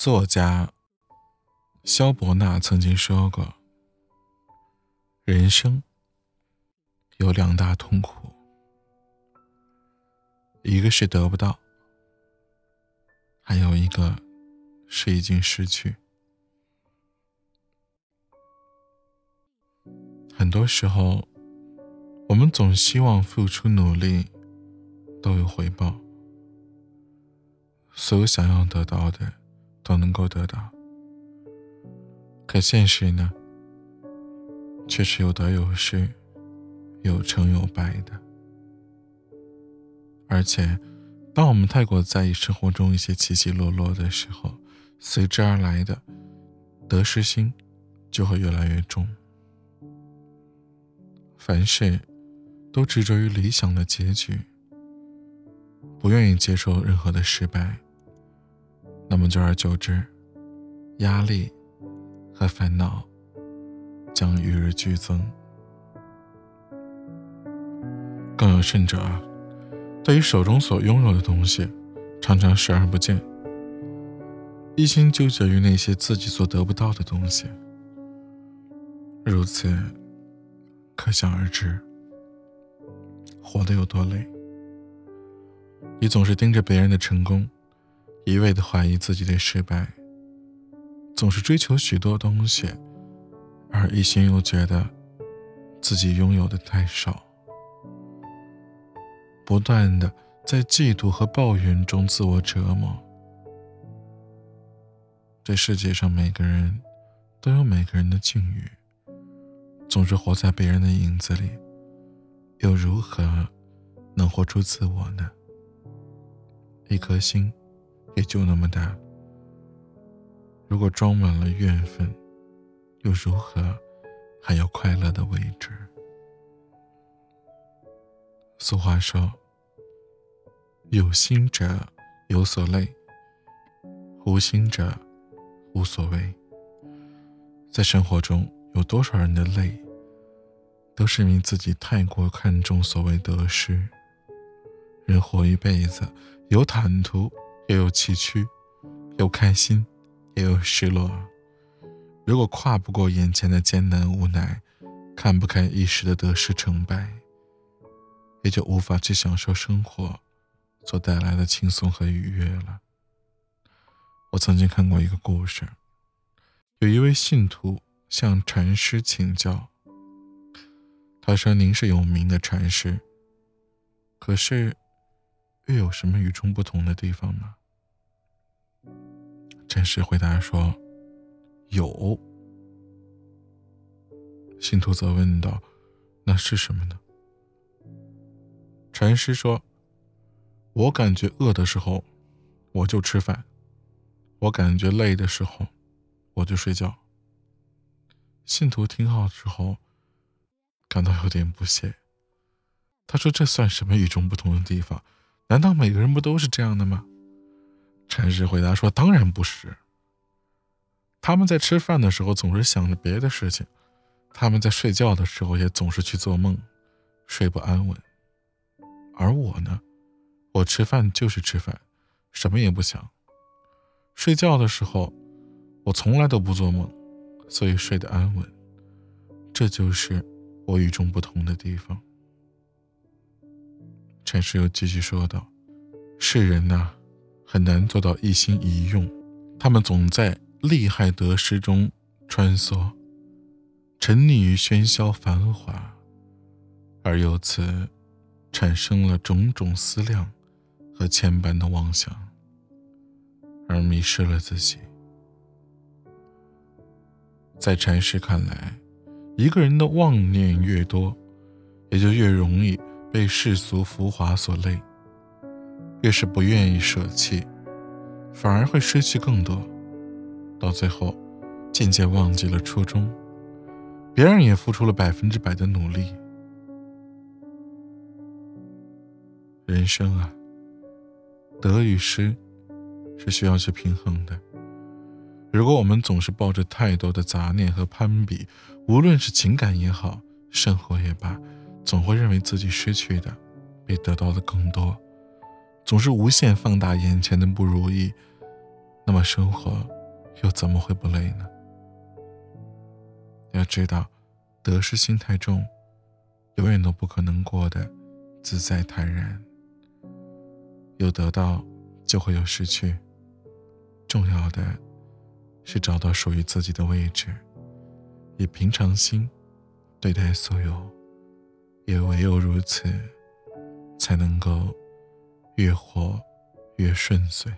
作家萧伯纳曾经说过：“人生有两大痛苦，一个是得不到，还有一个是已经失去。很多时候，我们总希望付出努力都有回报，所有想要得到的。”都能够得到，可现实呢，却是有得有失，有成有败的。而且，当我们太过在意生活中一些起起落落的时候，随之而来的得失心就会越来越重。凡事都执着于理想的结局，不愿意接受任何的失败。那么久而久之，压力和烦恼将与日俱增。更有甚者，对于手中所拥有的东西，常常视而不见，一心纠结于那些自己所得不到的东西。如此，可想而知，活得有多累。你总是盯着别人的成功。一味的怀疑自己的失败，总是追求许多东西，而一心又觉得自己拥有的太少，不断的在嫉妒和抱怨中自我折磨。这世界上每个人都有每个人的境遇，总是活在别人的影子里，又如何能活出自我呢？一颗心。也就那么大。如果装满了怨愤，又如何还有快乐的位置？俗话说：“有心者有所累，无心者无所谓。”在生活中，有多少人的累，都是因自己太过看重所谓得失。人活一辈子，有坦途。也有崎岖，有开心，也有失落。如果跨不过眼前的艰难无奈，看不开一时的得失成败，也就无法去享受生活所带来的轻松和愉悦了。我曾经看过一个故事，有一位信徒向禅师请教，他说：“您是有名的禅师，可是又有什么与众不同的地方呢？”禅师回答说：“有。”信徒则问道：“那是什么呢？”禅师说：“我感觉饿的时候，我就吃饭；我感觉累的时候，我就睡觉。”信徒听好之后，感到有点不屑。他说：“这算什么与众不同的地方？难道每个人不都是这样的吗？”禅师回答说：“当然不是。他们在吃饭的时候总是想着别的事情，他们在睡觉的时候也总是去做梦，睡不安稳。而我呢，我吃饭就是吃饭，什么也不想。睡觉的时候，我从来都不做梦，所以睡得安稳。这就是我与众不同的地方。”禅师又继续说道：“世人呐。”很难做到一心一用，他们总在利害得失中穿梭，沉溺于喧嚣繁华，而由此产生了种种思量和千般的妄想，而迷失了自己。在禅师看来，一个人的妄念越多，也就越容易被世俗浮华所累。越是不愿意舍弃，反而会失去更多，到最后渐渐忘记了初衷。别人也付出了百分之百的努力。人生啊，得与失是需要去平衡的。如果我们总是抱着太多的杂念和攀比，无论是情感也好，生活也罢，总会认为自己失去的比得到的更多。总是无限放大眼前的不如意，那么生活又怎么会不累呢？要知道，得失心太重，永远都不可能过得自在坦然。有得到，就会有失去。重要的是找到属于自己的位置，以平常心对待所有，也唯有如此，才能够越活越顺遂。